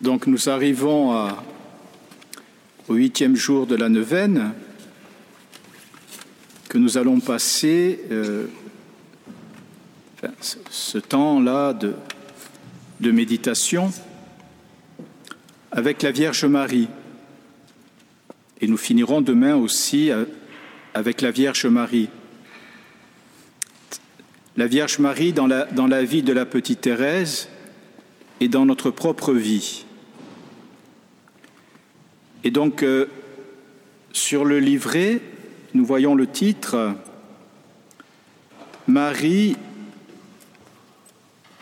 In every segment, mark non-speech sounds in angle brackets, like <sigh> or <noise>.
Donc nous arrivons au huitième jour de la neuvaine que nous allons passer euh, ce temps-là de, de méditation avec la Vierge Marie. Et nous finirons demain aussi euh, avec la Vierge Marie. La Vierge Marie dans la, dans la vie de la petite Thérèse et dans notre propre vie. Et donc, euh, sur le livret, nous voyons le titre Marie,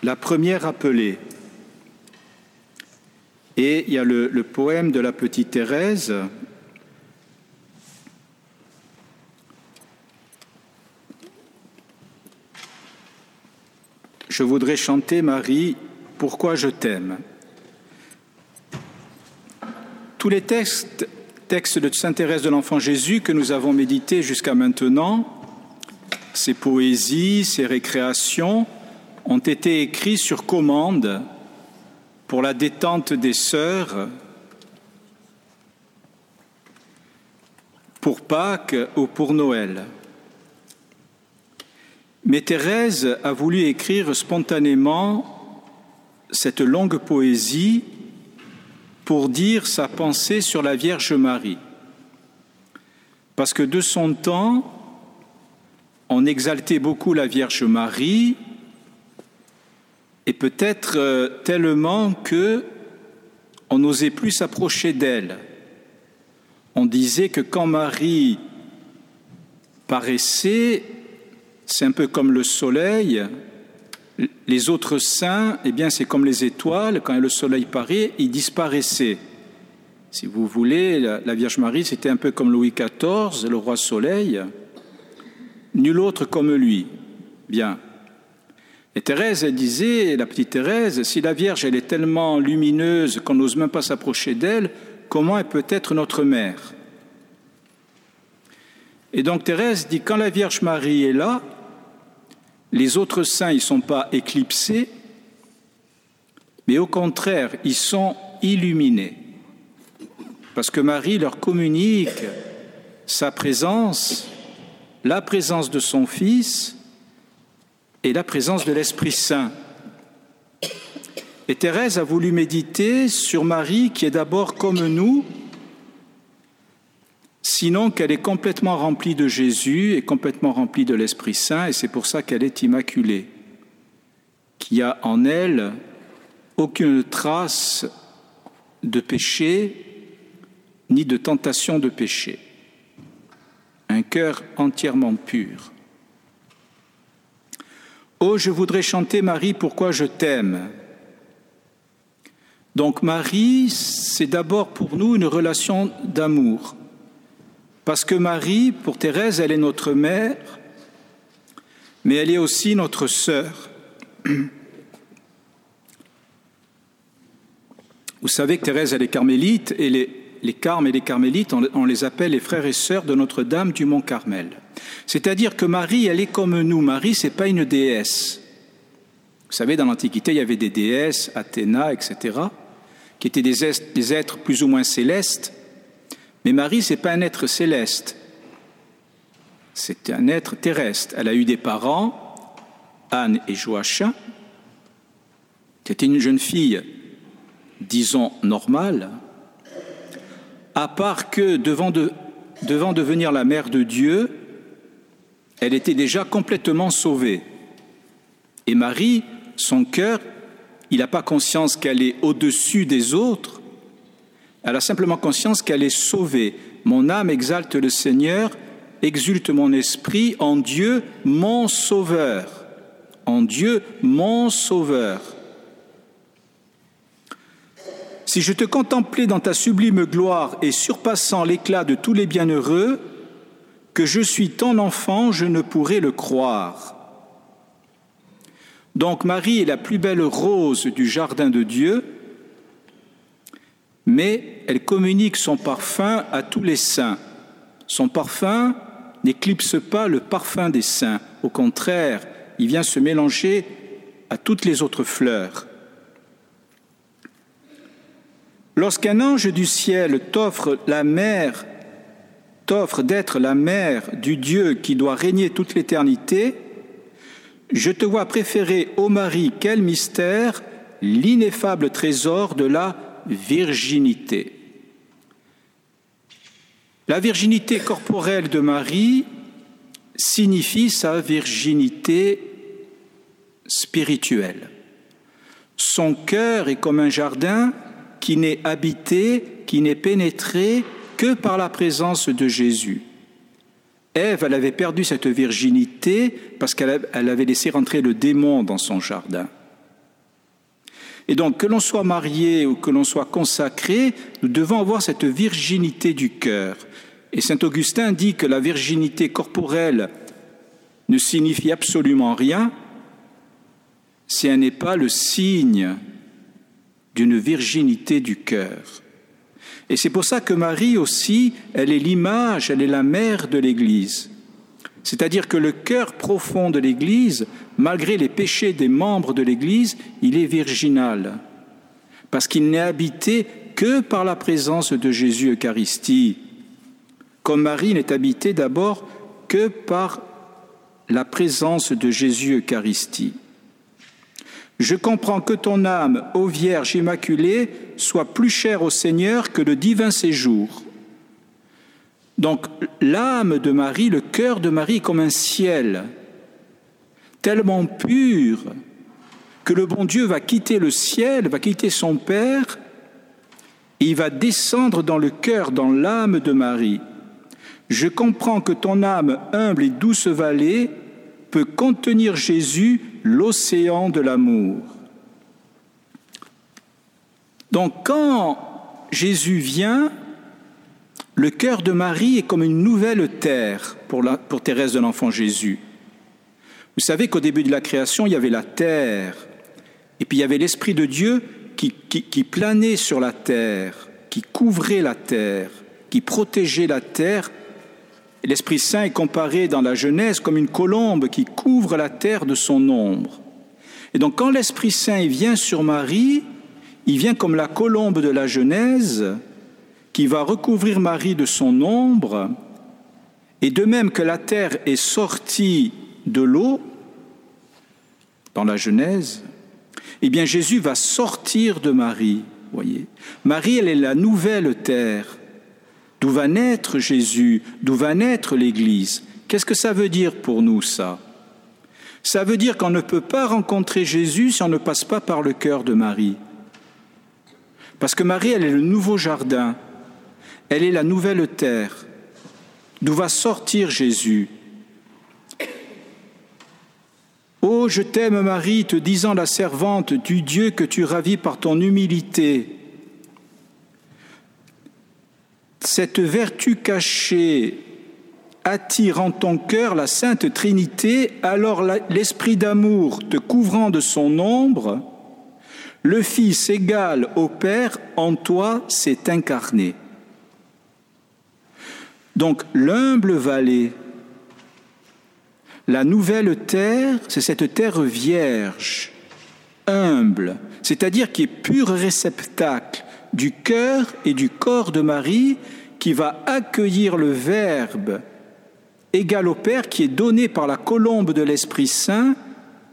la première appelée. Et il y a le, le poème de la petite Thérèse, Je voudrais chanter, Marie, Pourquoi je t'aime? Tous les textes, de Sainte Thérèse de l'Enfant Jésus que nous avons médités jusqu'à maintenant, ces poésies, ces récréations, ont été écrits sur commande pour la détente des sœurs, pour Pâques ou pour Noël. Mais Thérèse a voulu écrire spontanément cette longue poésie pour dire sa pensée sur la Vierge Marie. Parce que de son temps, on exaltait beaucoup la Vierge Marie, et peut-être euh, tellement que on n'osait plus s'approcher d'elle. On disait que quand Marie paraissait, c'est un peu comme le soleil. Les autres saints, eh bien, c'est comme les étoiles. Quand le soleil paraît, ils disparaissaient. Si vous voulez, la, Vierge Marie, c'était un peu comme Louis XIV, le roi soleil. Nul autre comme lui. Bien. Et Thérèse, elle disait, la petite Thérèse, si la Vierge, elle est tellement lumineuse qu'on n'ose même pas s'approcher d'elle, comment elle peut être notre mère? Et donc Thérèse dit, quand la Vierge Marie est là, les autres saints, ils ne sont pas éclipsés, mais au contraire, ils sont illuminés. Parce que Marie leur communique sa présence, la présence de son Fils et la présence de l'Esprit Saint. Et Thérèse a voulu méditer sur Marie qui est d'abord comme nous, sinon qu'elle est complètement remplie de Jésus et complètement remplie de l'Esprit Saint, et c'est pour ça qu'elle est immaculée, qu'il y a en elle aucune trace de péché ni de tentation de péché. Un cœur entièrement pur. Oh, je voudrais chanter Marie, pourquoi je t'aime. Donc Marie, c'est d'abord pour nous une relation d'amour. Parce que Marie, pour Thérèse, elle est notre mère, mais elle est aussi notre sœur. <clears throat> Vous savez que Thérèse, elle est carmélite, et les, les carmes et les carmélites, on, on les appelle les frères et sœurs de Notre-Dame du Mont Carmel. C'est-à-dire que Marie, elle est comme nous. Marie, c'est pas une déesse. Vous savez, dans l'Antiquité, il y avait des déesses, Athéna, etc., qui étaient des, des êtres plus ou moins célestes, mais Marie, ce n'est pas un être céleste, c'est un être terrestre. Elle a eu des parents, Anne et Joachim, qui était une jeune fille, disons, normale, à part que devant, de, devant devenir la mère de Dieu, elle était déjà complètement sauvée. Et Marie, son cœur, il n'a pas conscience qu'elle est au-dessus des autres, elle a simplement conscience qu'elle est sauvée. Mon âme exalte le Seigneur, exulte mon esprit en Dieu, mon Sauveur. En Dieu, mon Sauveur. Si je te contemplais dans ta sublime gloire et surpassant l'éclat de tous les bienheureux, que je suis ton enfant, je ne pourrais le croire. Donc Marie est la plus belle rose du jardin de Dieu, mais elle communique son parfum à tous les saints. Son parfum n'éclipse pas le parfum des saints, au contraire, il vient se mélanger à toutes les autres fleurs. Lorsqu'un ange du ciel t'offre la mère, t'offre d'être la mère du Dieu qui doit régner toute l'éternité, je te vois préférer au mari quel mystère l'ineffable trésor de la virginité. La virginité corporelle de Marie signifie sa virginité spirituelle. Son cœur est comme un jardin qui n'est habité, qui n'est pénétré que par la présence de Jésus. Ève, elle avait perdu cette virginité parce qu'elle avait laissé rentrer le démon dans son jardin. Et donc, que l'on soit marié ou que l'on soit consacré, nous devons avoir cette virginité du cœur. Et saint Augustin dit que la virginité corporelle ne signifie absolument rien si elle n'est pas le signe d'une virginité du cœur. Et c'est pour ça que Marie aussi, elle est l'image, elle est la mère de l'Église. C'est-à-dire que le cœur profond de l'Église, malgré les péchés des membres de l'Église, il est virginal, parce qu'il n'est habité que par la présence de Jésus Eucharistie, comme Marie n'est habitée d'abord que par la présence de Jésus Eucharistie. Je comprends que ton âme, ô Vierge Immaculée, soit plus chère au Seigneur que le divin séjour. Donc l'âme de Marie, le cœur de Marie comme un ciel, tellement pur que le bon Dieu va quitter le ciel, va quitter son Père, et il va descendre dans le cœur, dans l'âme de Marie. Je comprends que ton âme humble et douce vallée peut contenir Jésus l'océan de l'amour. Donc quand Jésus vient, le cœur de Marie est comme une nouvelle terre pour, pour Thérèse de l'Enfant Jésus. Vous savez qu'au début de la création, il y avait la terre, et puis il y avait l'Esprit de Dieu qui, qui planait sur la terre, qui couvrait la terre, qui protégeait la terre L'Esprit Saint est comparé dans la Genèse comme une colombe qui couvre la terre de son ombre. Et donc quand l'Esprit Saint vient sur Marie, il vient comme la colombe de la Genèse qui va recouvrir Marie de son ombre, et de même que la terre est sortie de l'eau dans la Genèse, eh bien Jésus va sortir de Marie, voyez. Marie, elle est la nouvelle terre. D'où va naître Jésus? D'où va naître l'Église? Qu'est-ce que ça veut dire pour nous, ça? Ça veut dire qu'on ne peut pas rencontrer Jésus si on ne passe pas par le cœur de Marie. Parce que Marie, elle est le nouveau jardin, elle est la nouvelle terre, d'où va sortir Jésus? Ô je t'aime Marie, te disant la servante du Dieu que tu ravis par ton humilité, cette vertu cachée attire en ton cœur la Sainte Trinité, alors l'Esprit d'amour te couvrant de son ombre, le Fils égal au Père en toi s'est incarné. Donc l'humble vallée, la nouvelle terre, c'est cette terre vierge, humble, c'est-à-dire qui est pur réceptacle du cœur et du corps de Marie qui va accueillir le Verbe égal au Père qui est donné par la colombe de l'Esprit Saint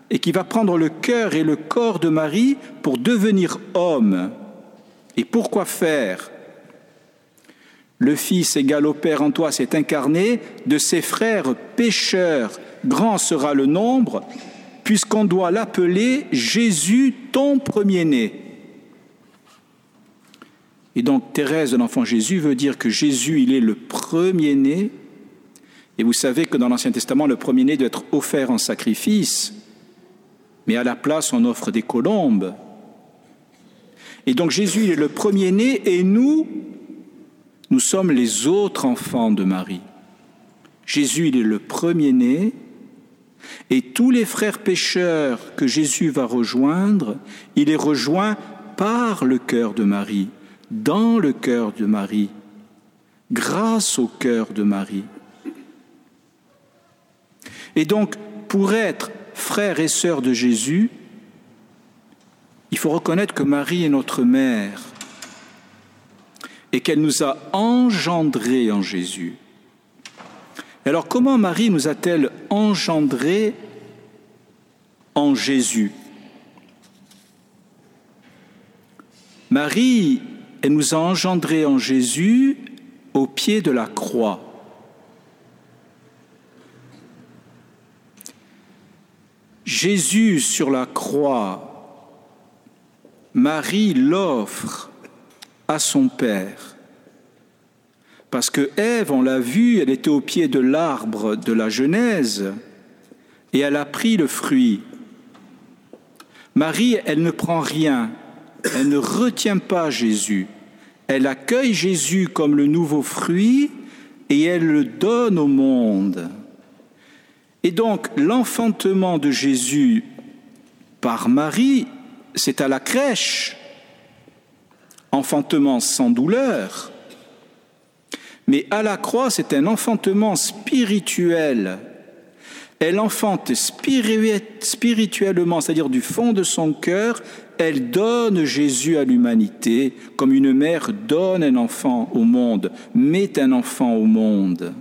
et qui va prendre le cœur et le corps de Marie pour devenir homme. Et pourquoi faire? Le Fils égal au Père en toi s'est incarné, de ses frères pécheurs, grand sera le nombre, puisqu'on doit l'appeler Jésus ton premier-né. Et donc Thérèse de l'enfant Jésus veut dire que Jésus, il est le premier-né. Et vous savez que dans l'Ancien Testament, le premier-né doit être offert en sacrifice, mais à la place, on offre des colombes. Et donc Jésus, il est le premier-né et nous, nous sommes les autres enfants de Marie. Jésus, il est le premier-né et tous les frères pécheurs que Jésus va rejoindre, il est rejoint par le cœur de Marie dans le cœur de Marie, grâce au cœur de Marie. Et donc, pour être frère et sœur de Jésus, il faut reconnaître que Marie est notre mère. Et qu'elle nous a engendrés en Jésus. Alors comment Marie nous a-t-elle engendrés en Jésus? Marie, elle nous a engendrés en Jésus au pied de la croix. Jésus sur la croix, Marie l'offre son Père. Parce que Ève, on l'a vu, elle était au pied de l'arbre de la Genèse et elle a pris le fruit. Marie, elle ne prend rien, elle ne retient pas Jésus. Elle accueille Jésus comme le nouveau fruit et elle le donne au monde. Et donc l'enfantement de Jésus par Marie, c'est à la crèche, enfantement sans douleur, mais à la croix, c'est un enfantement spirituel. Elle enfante spirituellement, c'est-à-dire du fond de son cœur, elle donne Jésus à l'humanité, comme une mère donne un enfant au monde, met un enfant au monde.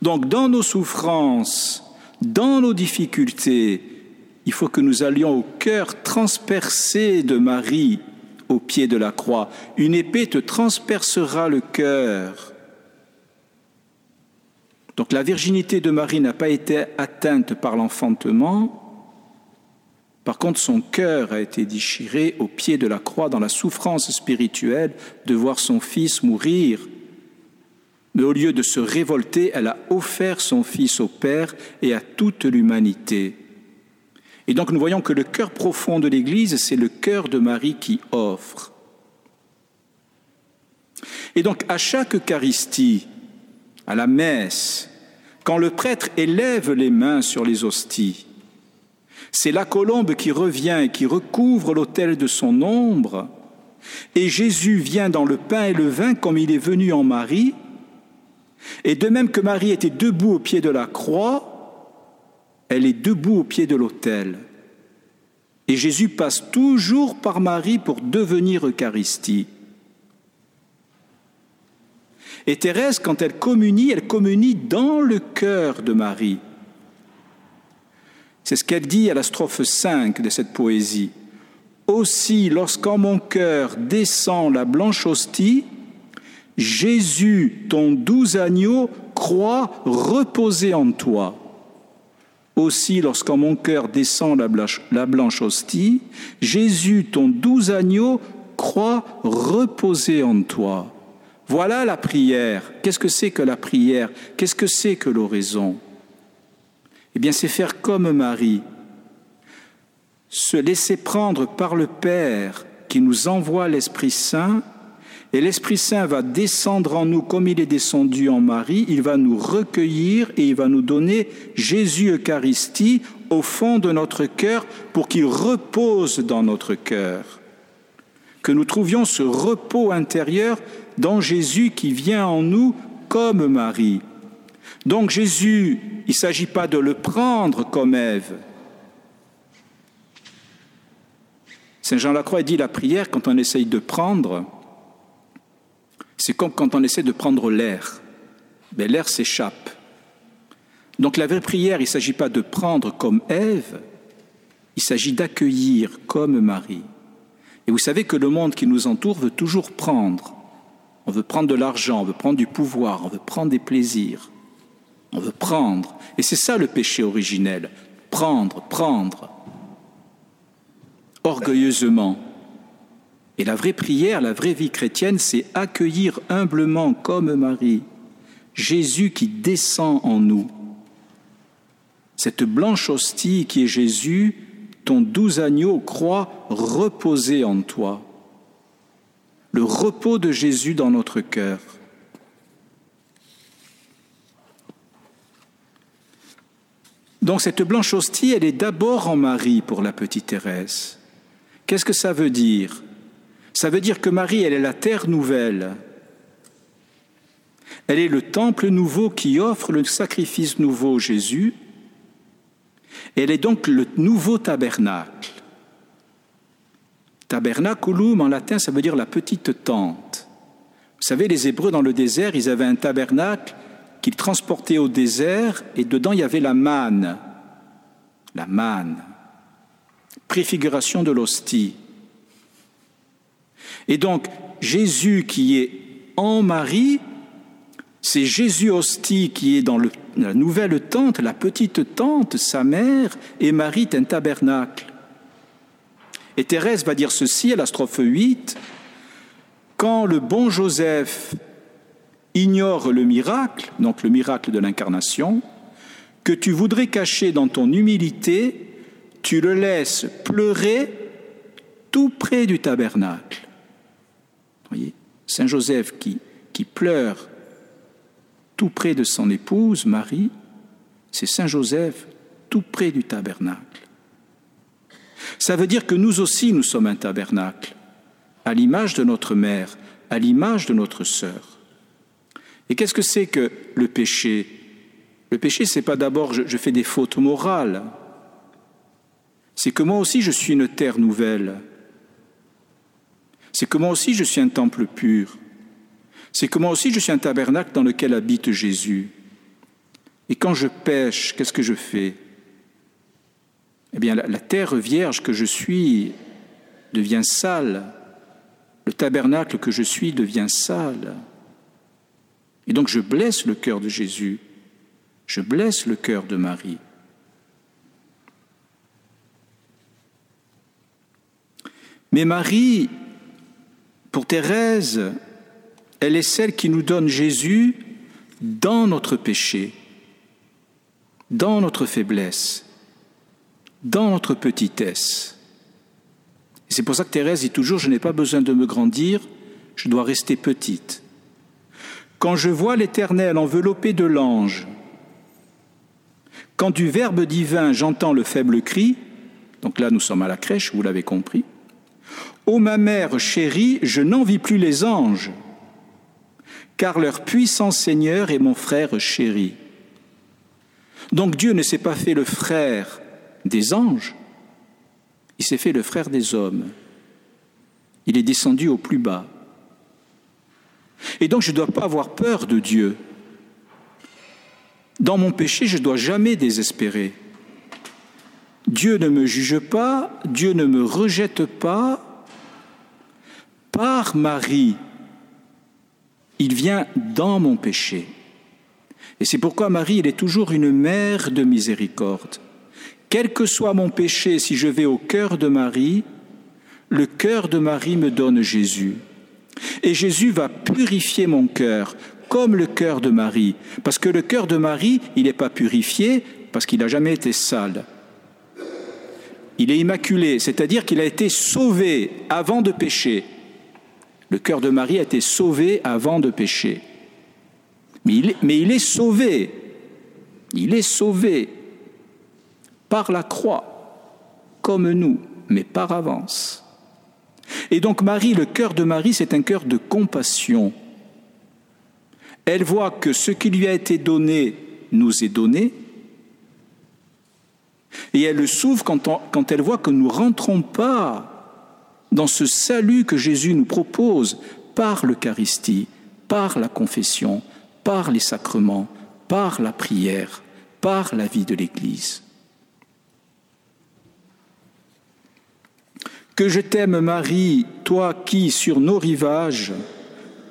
Donc dans nos souffrances, dans nos difficultés, il faut que nous allions au cœur transpercé de Marie au pied de la croix. Une épée te transpercera le cœur. Donc la virginité de Marie n'a pas été atteinte par l'enfantement. Par contre, son cœur a été déchiré au pied de la croix dans la souffrance spirituelle de voir son fils mourir mais au lieu de se révolter, elle a offert son Fils au Père et à toute l'humanité. Et donc nous voyons que le cœur profond de l'Église, c'est le cœur de Marie qui offre. Et donc à chaque Eucharistie, à la messe, quand le prêtre élève les mains sur les hosties, c'est la colombe qui revient et qui recouvre l'autel de son ombre, et Jésus vient dans le pain et le vin comme il est venu en Marie, et de même que Marie était debout au pied de la croix, elle est debout au pied de l'autel. Et Jésus passe toujours par Marie pour devenir Eucharistie. Et Thérèse, quand elle communie, elle communie dans le cœur de Marie. C'est ce qu'elle dit à la strophe 5 de cette poésie. Aussi, lorsqu'en mon cœur descend la blanche hostie, Jésus, ton doux agneau, croit reposer en toi. Aussi, lorsqu'en mon cœur descend la blanche, la blanche hostie, Jésus, ton doux agneau, croit reposer en toi. Voilà la prière. Qu'est-ce que c'est que la prière? Qu'est-ce que c'est que l'oraison? Eh bien, c'est faire comme Marie, se laisser prendre par le Père qui nous envoie l'Esprit Saint et l'Esprit Saint va descendre en nous comme il est descendu en Marie, il va nous recueillir et il va nous donner Jésus Eucharistie au fond de notre cœur pour qu'il repose dans notre cœur. Que nous trouvions ce repos intérieur dans Jésus qui vient en nous comme Marie. Donc Jésus, il ne s'agit pas de le prendre comme Ève. Saint Jean Lacroix dit la prière quand on essaye de prendre, c'est comme quand on essaie de prendre l'air. Mais l'air s'échappe. Donc la vraie prière, il ne s'agit pas de prendre comme Ève, il s'agit d'accueillir comme Marie. Et vous savez que le monde qui nous entoure veut toujours prendre. On veut prendre de l'argent, on veut prendre du pouvoir, on veut prendre des plaisirs. On veut prendre. Et c'est ça le péché originel. Prendre, prendre. Orgueilleusement. Et la vraie prière, la vraie vie chrétienne, c'est accueillir humblement comme Marie Jésus qui descend en nous. Cette blanche hostie qui est Jésus, ton doux agneau croit reposer en toi. Le repos de Jésus dans notre cœur. Donc cette blanche hostie, elle est d'abord en Marie pour la petite Thérèse. Qu'est-ce que ça veut dire? Ça veut dire que Marie, elle est la terre nouvelle. Elle est le temple nouveau qui offre le sacrifice nouveau Jésus. Elle est donc le nouveau tabernacle. Tabernaculum en latin, ça veut dire la petite tente. Vous savez, les Hébreux dans le désert, ils avaient un tabernacle qu'ils transportaient au désert et dedans il y avait la manne. La manne. Préfiguration de l'hostie. Et donc, Jésus qui est en Marie, c'est Jésus hostie qui est dans la nouvelle tente, la petite tente, sa mère, et Marie est un tabernacle. Et Thérèse va dire ceci à la strophe 8, quand le bon Joseph ignore le miracle, donc le miracle de l'incarnation, que tu voudrais cacher dans ton humilité, tu le laisses pleurer tout près du tabernacle. Voyez, Saint Joseph qui, pleure tout près de son épouse, Marie, c'est Saint Joseph tout près du tabernacle. Ça veut dire que nous aussi, nous sommes un tabernacle à l'image de notre mère, à l'image de notre sœur. Et qu'est-ce que c'est que le péché? Le péché, c'est pas d'abord je, fais des fautes morales. C'est que moi aussi je suis une terre nouvelle. C'est que moi aussi je suis un temple pur. C'est que moi aussi je suis un tabernacle dans lequel habite Jésus. Et quand je pêche, qu'est-ce que je fais? Eh bien, la, terre vierge que je suis devient sale le tabernacle que je suis devient sale. Et donc je blesse le cœur de Jésus, je blesse le cœur de Marie. Mais Marie, pour Thérèse, elle est celle qui nous donne Jésus dans notre péché, dans notre faiblesse, dans notre petitesse. C'est pour ça que Thérèse dit toujours, je n'ai pas besoin de me grandir, je dois rester petite. Quand je vois l'Éternel enveloppé de l'ange, quand du Verbe divin j'entends le faible cri, donc là nous sommes à la crèche, vous l'avez compris, Ô ma mère chérie, je n'envie plus les anges, car leur puissant Seigneur est mon frère chéri. Donc Dieu ne s'est pas fait le frère des anges, il s'est fait le frère des hommes. Il est descendu au plus bas. Et donc je ne dois pas avoir peur de Dieu. Dans mon péché, je ne dois jamais désespérer. Dieu ne me juge pas, Dieu ne me rejette pas. Par Marie, il vient dans mon péché. Et c'est pourquoi Marie, elle est toujours une mère de miséricorde. Quel que soit mon péché, si je vais au cœur de Marie, le cœur de Marie me donne Jésus. Et Jésus va purifier mon cœur, comme le cœur de Marie. Parce que le cœur de Marie, il n'est pas purifié parce qu'il n'a jamais été sale. Il est immaculé, c'est-à-dire qu'il a été sauvé avant de pécher. Le cœur de Marie a été sauvé avant de pécher. Mais il est, sauvé. Il est sauvé par la croix, comme nous, mais par avance. Et donc Marie, le cœur de Marie, c'est un cœur de compassion. Elle voit que ce qui lui a été donné nous est donné, et elle le souffre quand, quand elle voit que nous ne rentrons pas dans ce salut que Jésus nous propose par l'Eucharistie, par la confession, par les sacrements, par la prière, par la vie de l'Église. Que je t'aime, Marie, toi qui, sur nos rivages,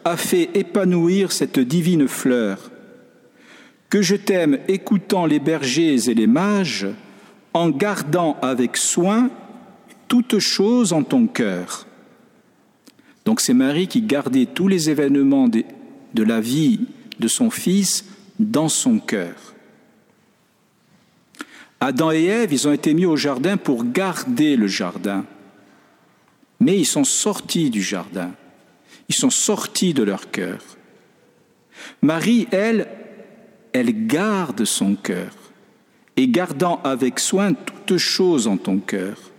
as fait épanouir cette divine fleur. Que je t'aime, écoutant les bergers et les mages, en gardant avec soin toutes choses en ton cœur. Donc c'est Marie qui gardait tous les événements de, de la vie de son fils dans son cœur. Adam et Ève, ils ont été mis au jardin pour garder le jardin mais ils sont sortis du jardin, ils sont sortis de leur cœur. Marie, elle, elle garde son cœur, et gardant avec soin toutes choses en ton cœur.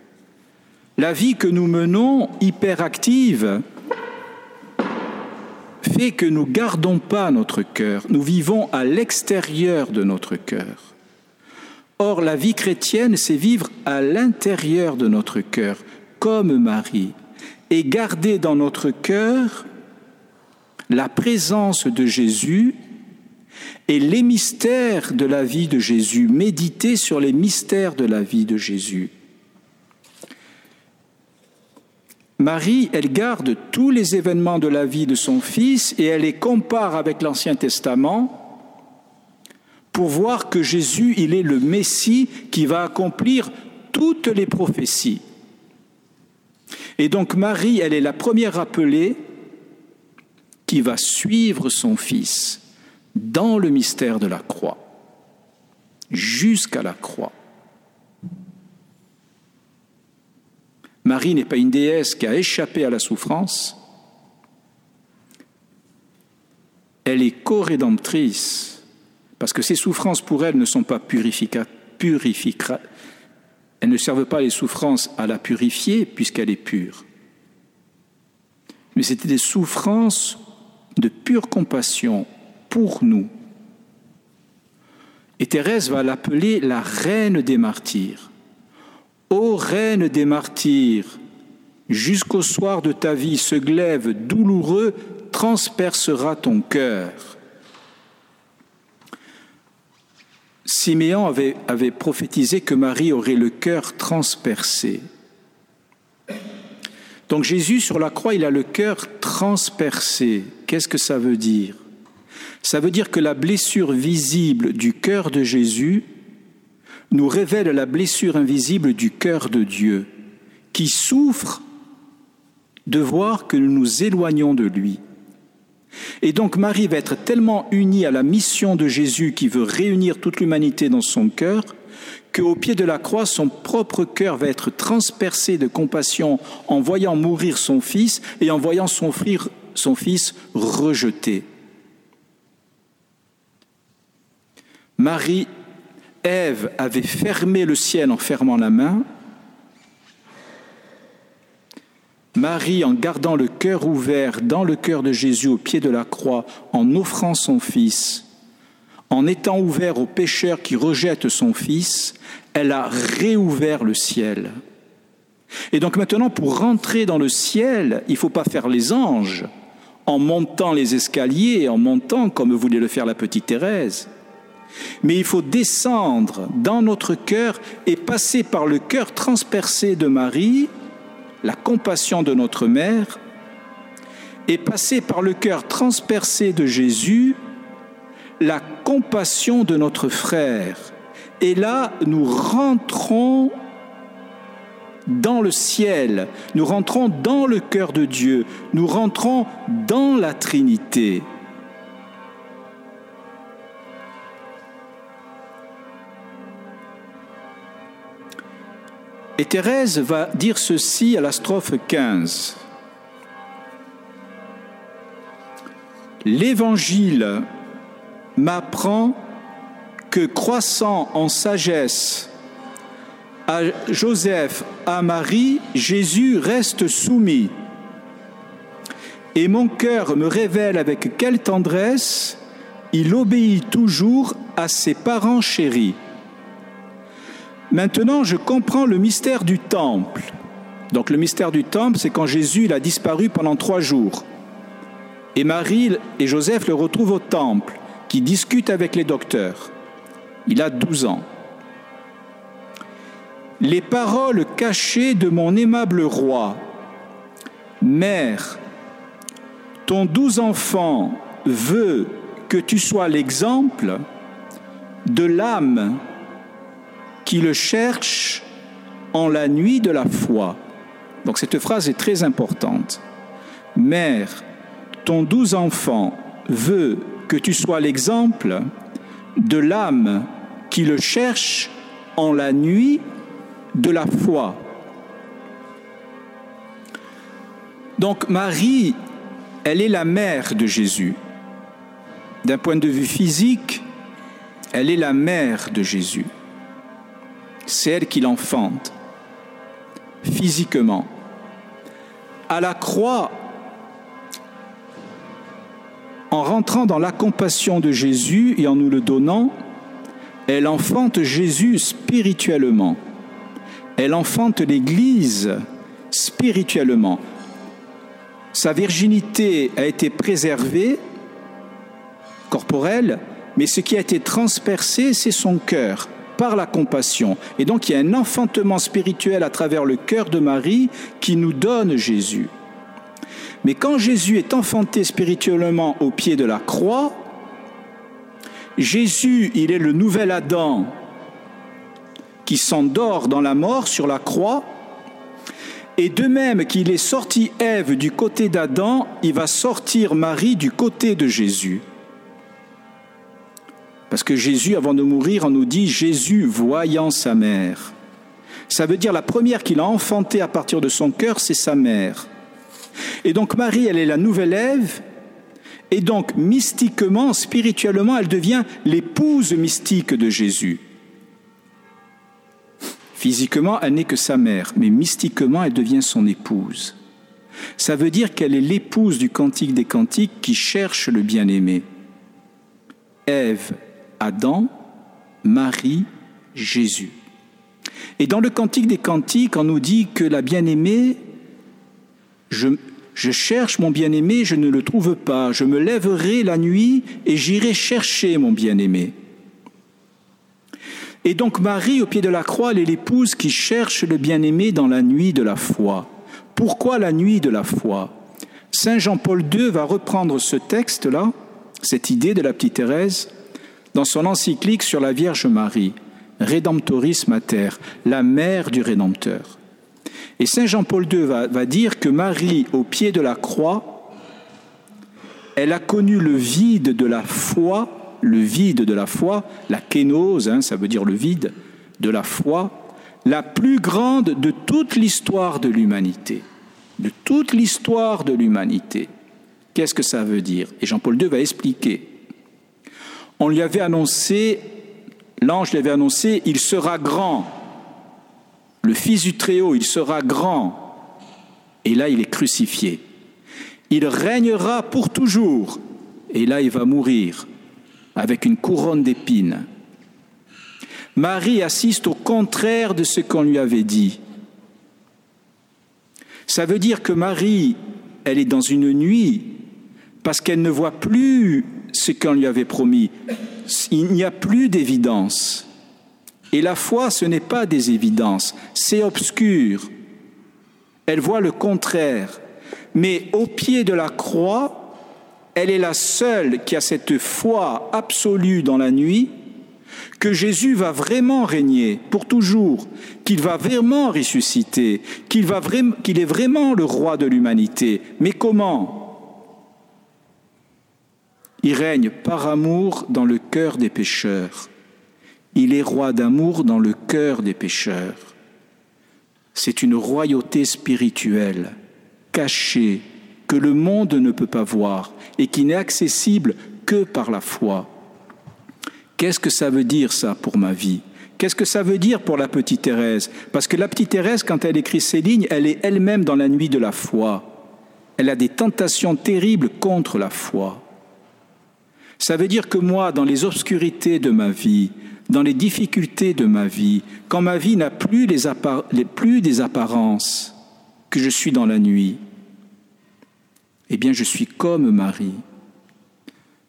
La vie que nous menons, hyperactive, fait que nous gardons pas notre cœur, nous vivons à l'extérieur de notre cœur. Or, la vie chrétienne, c'est vivre à l'intérieur de notre cœur, comme Marie, et garder dans notre cœur la présence de Jésus et les mystères de la vie de Jésus, méditer sur les mystères de la vie de Jésus. Marie, elle garde tous les événements de la vie de son fils et elle les compare avec l'Ancien Testament pour voir que Jésus, il est le Messie qui va accomplir toutes les prophéties. Et donc Marie, elle est la première appelée qui va suivre son fils dans le mystère de la croix, jusqu'à la croix. Marie n'est pas une déesse qui a échappé à la souffrance, elle est co-rédemptrice, parce que ses souffrances pour elle ne sont pas purificatoires, elles ne servent pas les souffrances à la purifier puisqu'elle est pure. Mais c'était des souffrances de pure compassion pour nous. Et Thérèse va l'appeler la reine des martyrs. Ô reine des martyrs, jusqu'au soir de ta vie, ce glaive douloureux transpercera ton cœur. Siméon avait, avait prophétisé que Marie aurait le cœur transpercé. Donc Jésus sur la croix, il a le cœur transpercé. Qu'est-ce que ça veut dire? Ça veut dire que la blessure visible du cœur de Jésus nous révèle la blessure invisible du cœur de Dieu, qui souffre de voir que nous nous éloignons de lui. Et donc Marie va être tellement unie à la mission de Jésus qui veut réunir toute l'humanité dans son cœur, qu'au pied de la croix, son propre cœur va être transpercé de compassion en voyant mourir son fils et en voyant son, son fils rejeté. Marie, Ève avait fermé le ciel en fermant la main. Marie, en gardant le cœur ouvert dans le cœur de Jésus au pied de la croix, en offrant son Fils, en étant ouvert au pécheur qui rejette son Fils, elle a réouvert le ciel. Et donc maintenant, pour rentrer dans le ciel, il ne faut pas faire les anges en montant les escaliers, en montant comme voulait le faire la petite Thérèse. Mais il faut descendre dans notre cœur et passer par le cœur transpercé de Marie, la compassion de notre mère, et passer par le cœur transpercé de Jésus, la compassion de notre frère. Et là, nous rentrons dans le ciel, nous rentrons dans le cœur de Dieu, nous rentrons dans la Trinité. Et Thérèse va dire ceci à la strophe 15. L'Évangile m'apprend que croissant en sagesse à Joseph, à Marie, Jésus reste soumis. Et mon cœur me révèle avec quelle tendresse il obéit toujours à ses parents chéris. Maintenant, je comprends le mystère du temple. Donc le mystère du temple, c'est quand Jésus il a disparu pendant trois jours. Et Marie et Joseph le retrouvent au temple, qui discutent avec les docteurs. Il a 12 ans. Les paroles cachées de mon aimable roi. Mère, ton doux enfant veut que tu sois l'exemple de l'âme qui le cherche en la nuit de la foi. Donc cette phrase est très importante. Mère, ton doux enfant veut que tu sois l'exemple de l'âme qui le cherche en la nuit de la foi. Donc Marie, elle est la mère de Jésus. D'un point de vue physique, elle est la mère de Jésus c'est elle qui l'enfante physiquement. À la croix, en rentrant dans la compassion de Jésus et en nous le donnant, elle enfante Jésus spirituellement. Elle enfante l'Église spirituellement. Sa virginité a été préservée, corporelle, mais ce qui a été transpercé, c'est son cœur par la compassion. Et donc il y a un enfantement spirituel à travers le cœur de Marie qui nous donne Jésus. Mais quand Jésus est enfanté spirituellement au pied de la croix, Jésus, il est le nouvel Adam qui s'endort dans la mort sur la croix, et de même qu'il est sorti Ève du côté d'Adam, il va sortir Marie du côté de Jésus. Parce que Jésus, avant de mourir, on nous dit Jésus voyant sa mère. Ça veut dire la première qu'il a enfantée à partir de son cœur, c'est sa mère. Et donc Marie, elle est la nouvelle Ève, et donc mystiquement, spirituellement, elle devient l'épouse mystique de Jésus. Physiquement, elle n'est que sa mère, mais mystiquement, elle devient son épouse. Ça veut dire qu'elle est l'épouse du Cantique des Cantiques qui cherche le bien-aimé. Ève Adam, Marie, Jésus. Et dans le Cantique des Cantiques, on nous dit que la bien-aimée, je, cherche mon bien-aimé, je ne le trouve pas, je me lèverai la nuit et j'irai chercher mon bien-aimé. Et donc Marie, au pied de la croix, elle est l'épouse qui cherche le bien-aimé dans la nuit de la foi. Pourquoi la nuit de la foi? Saint Jean-Paul II va reprendre ce texte-là, cette idée de la petite Thérèse, dans son encyclique sur la Vierge Marie, Redemptoris Mater, la mère du Rédempteur. Et Saint Jean-Paul II va, dire que Marie, au pied de la croix, elle a connu le vide de la foi, le vide de la foi, la kénose, hein, ça veut dire le vide de la foi, la plus grande de toute l'histoire de l'humanité. De toute l'histoire de l'humanité. Qu'est-ce que ça veut dire? Et Jean-Paul II va expliquer on lui avait annoncé, l'ange lui avait annoncé, il sera grand. Le Fils du Très-Haut, il sera grand. Et là, il est crucifié. Il régnera pour toujours. Et là, il va mourir avec une couronne d'épines. Marie assiste au contraire de ce qu'on lui avait dit. Ça veut dire que Marie, elle est dans une nuit parce qu'elle ne voit plus ce qu'on lui avait promis. Il n'y a plus d'évidence. Et la foi, ce n'est pas des évidences, c'est obscur. Elle voit le contraire. Mais au pied de la croix, elle est la seule qui a cette foi absolue dans la nuit que Jésus va vraiment régner pour toujours, qu'il va vraiment ressusciter, qu'il est vraiment le roi de l'humanité. Mais comment? Il règne par amour dans le cœur des pécheurs. Il est roi d'amour dans le cœur des pécheurs. C'est une royauté spirituelle, cachée, que le monde ne peut pas voir et qui n'est accessible que par la foi. Qu'est-ce que ça veut dire ça pour ma vie? Qu'est-ce que ça veut dire pour la petite Thérèse? Parce que la petite Thérèse, quand elle écrit ces lignes, elle est elle-même dans la nuit de la foi. Elle a des tentations terribles contre la foi. Ça veut dire que moi, dans les obscurités de ma vie, dans les difficultés de ma vie, quand ma vie n'a plus, les des apparences, que je suis dans la nuit, eh bien je suis comme Marie.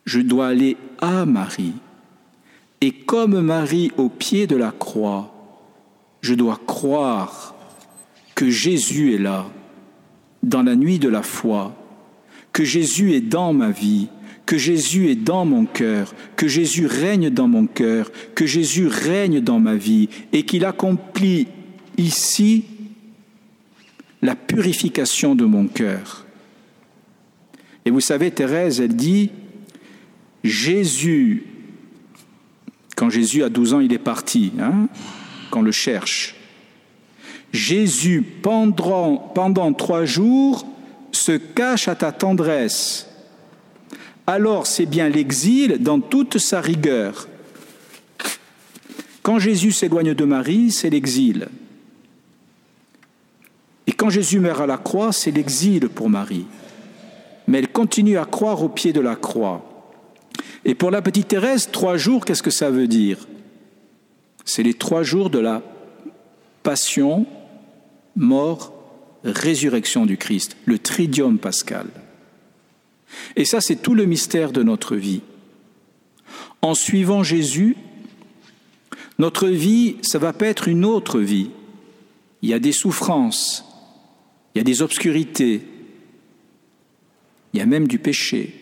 Je dois aller à Marie. Et comme Marie au pied de la croix, je dois croire que Jésus est là, dans la nuit de la foi, que Jésus est dans ma vie, que Jésus est dans mon cœur, que Jésus règne dans mon cœur, que Jésus règne dans ma vie et qu'il accomplit ici la purification de mon cœur. Et vous savez, Thérèse, elle dit, Jésus, quand Jésus a 12 ans, il est parti, hein, qu'on le cherche. Jésus, pendant, pendant trois jours, se cache à ta tendresse alors c'est bien l'exil dans toute sa rigueur. Quand Jésus s'éloigne de Marie, c'est l'exil. Et quand Jésus meurt à la croix, c'est l'exil pour Marie. Mais elle continue à croire au pied de la croix. Et pour la petite Thérèse, trois jours, qu'est-ce que ça veut dire? C'est les trois jours de la passion, mort, résurrection du Christ, le tridium pascal. Et ça, c'est tout le mystère de notre vie. En suivant Jésus, notre vie, ça va pas être une autre vie. Il y a des souffrances, il y a des obscurités, il y a même du péché.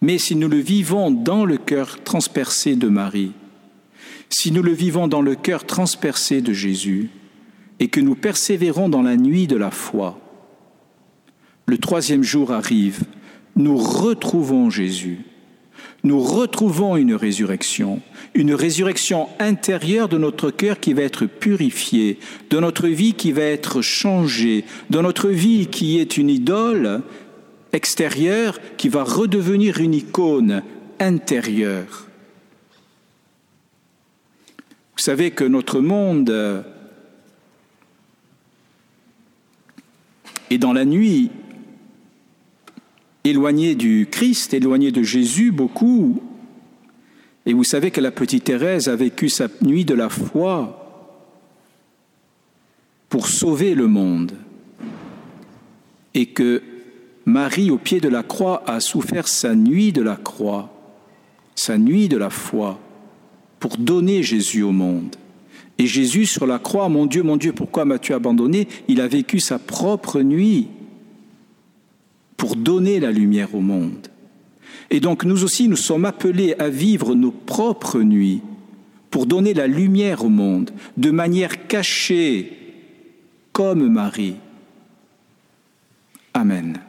Mais si nous le vivons dans le cœur transpercé de Marie, si nous le vivons dans le cœur transpercé de Jésus, et que nous persévérons dans la nuit de la foi, le troisième jour arrive, nous retrouvons Jésus, nous retrouvons une résurrection, une résurrection intérieure de notre cœur qui va être purifiée, de notre vie qui va être changée, de notre vie qui est une idole extérieure qui va redevenir une icône intérieure. Vous savez que notre monde est dans la nuit, éloigné du Christ, éloigné de Jésus beaucoup. Et vous savez que la petite Thérèse a vécu sa nuit de la foi pour sauver le monde. Et que Marie, au pied de la croix, a souffert sa nuit de la croix, sa nuit de la foi, pour donner Jésus au monde. Et Jésus sur la croix, mon Dieu, mon Dieu, pourquoi m'as-tu abandonné? Il a vécu sa propre nuit pour donner la lumière au monde. Et donc nous aussi, nous sommes appelés à vivre nos propres nuits pour donner la lumière au monde de manière cachée, comme Marie. Amen.